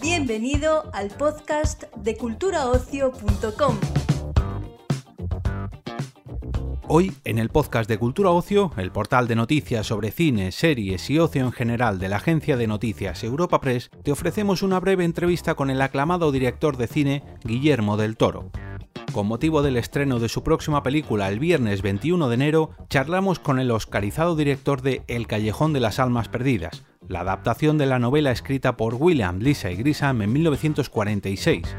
Bienvenido al podcast de culturaocio.com. Hoy, en el podcast de Cultura Ocio, el portal de noticias sobre cine, series y ocio en general de la agencia de noticias Europa Press, te ofrecemos una breve entrevista con el aclamado director de cine Guillermo del Toro. Con motivo del estreno de su próxima película el viernes 21 de enero, charlamos con el oscarizado director de El Callejón de las Almas Perdidas, la adaptación de la novela escrita por William, Lisa y Grisam en 1946.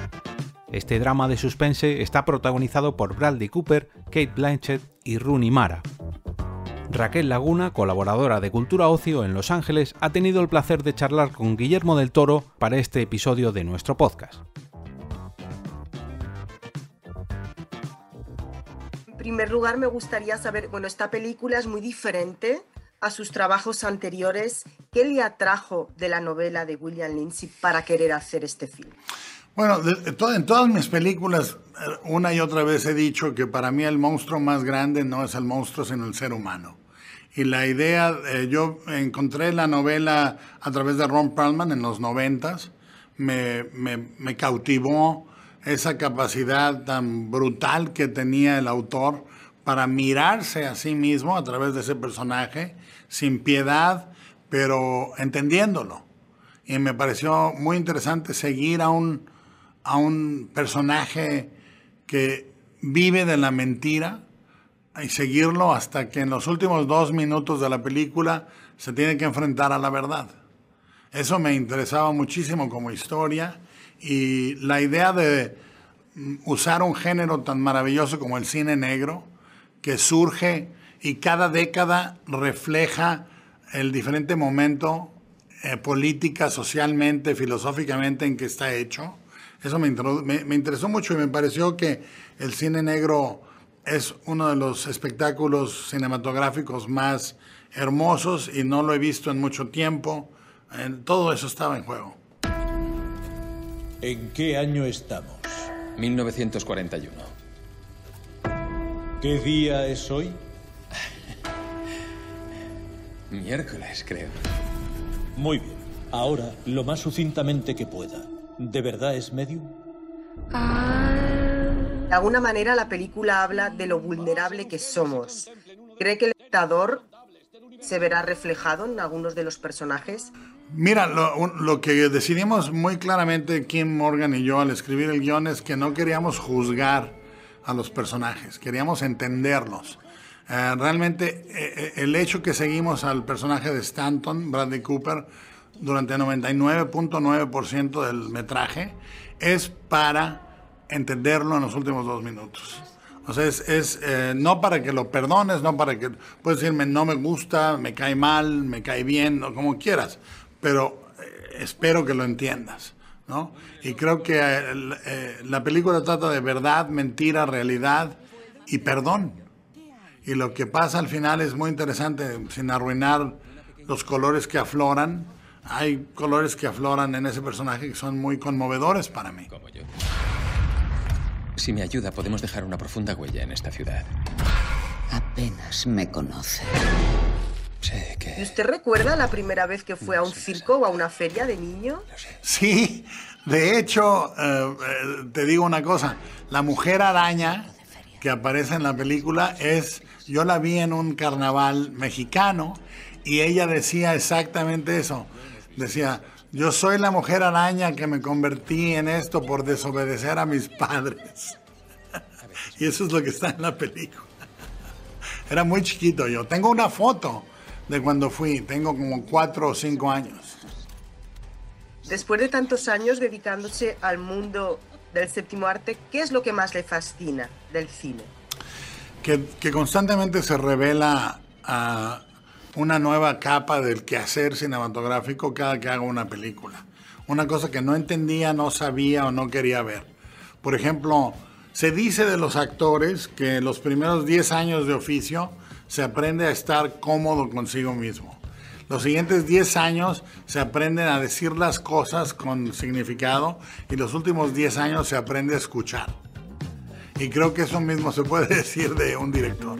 Este drama de suspense está protagonizado por Bradley Cooper, Kate Blanchett y Rooney Mara. Raquel Laguna, colaboradora de Cultura Ocio en Los Ángeles, ha tenido el placer de charlar con Guillermo del Toro para este episodio de nuestro podcast. Primer lugar, me gustaría saber, bueno, esta película es muy diferente a sus trabajos anteriores. ¿Qué le atrajo de la novela de William Lindsay para querer hacer este film? Bueno, en todas mis películas, eh, una y otra vez he dicho que para mí el monstruo más grande no es el monstruo, sino el ser humano. Y la idea, eh, yo encontré la novela a través de Ron Perlman en los noventas, me, me cautivó esa capacidad tan brutal que tenía el autor para mirarse a sí mismo a través de ese personaje, sin piedad, pero entendiéndolo. Y me pareció muy interesante seguir a un a un personaje que vive de la mentira y seguirlo hasta que en los últimos dos minutos de la película se tiene que enfrentar a la verdad. Eso me interesaba muchísimo como historia y la idea de usar un género tan maravilloso como el cine negro, que surge y cada década refleja el diferente momento eh, política, socialmente, filosóficamente en que está hecho eso me, me, interesó mucho y me pareció que el cine negro es uno de los espectáculos cinematográficos más hermosos y no lo he visto en mucho tiempo. todo eso estaba en juego. ¿En qué año estamos? 1941. ¿Qué día es hoy? Miércoles, creo. Muy bien. Ahora, lo más sucintamente que pueda. ¿De verdad es medio? De alguna manera la película habla de lo vulnerable que somos. ¿Cree que el espectador se verá reflejado en algunos de los personajes? Mira, lo, que decidimos muy claramente Kim Morgan y yo al escribir el guion es que no queríamos juzgar a los personajes, queríamos entenderlos. Eh, realmente eh, eh, el hecho que seguimos al personaje de Stanton, Bradley Cooper, durante el 99.9% del metraje es para entenderlo en los últimos dos minutos. O sea, es, no para que lo perdones, no para que puedes decirme no me gusta, me cae mal, me cae bien, o como quieras, pero eh, espero que lo entiendas. ¿no? Y creo que eh, la película trata de verdad, mentira, realidad y perdón. Y lo que pasa al final es muy interesante, sin arruinar los colores que afloran hay colores que afloran en ese personaje que son muy conmovedores para mí. Como yo. Si me ayuda, podemos dejar una profunda huella en esta ciudad. Apenas me conoce. Que... ¿Usted recuerda la primera vez que fue a un circo o a una feria de niño? Sí, de hecho, eh, eh, te digo una cosa, la mujer araña que aparece en la película es, yo la vi en un carnaval mexicano y ella decía exactamente eso decía, yo soy la mujer araña que me convertí en esto por desobedecer a mis padres. y eso es lo que está en la película. Era muy chiquito yo. Tengo una foto de cuando fui. Tengo como cuatro o cinco años. Después de tantos años dedicándose al mundo del séptimo arte, ¿qué es lo que más le fascina del cine? Que, que constantemente se revela a, una nueva capa del quehacer cinematográfico cada que hago una película. Una cosa que no entendía, no sabía o no quería ver. Por ejemplo, se dice de los actores que los primeros 10 años de oficio se aprende a estar cómodo consigo mismo. Los siguientes 10 años se aprenden a decir las cosas con significado y los últimos 10 años se aprende a escuchar. Y creo que eso mismo se puede decir de un director.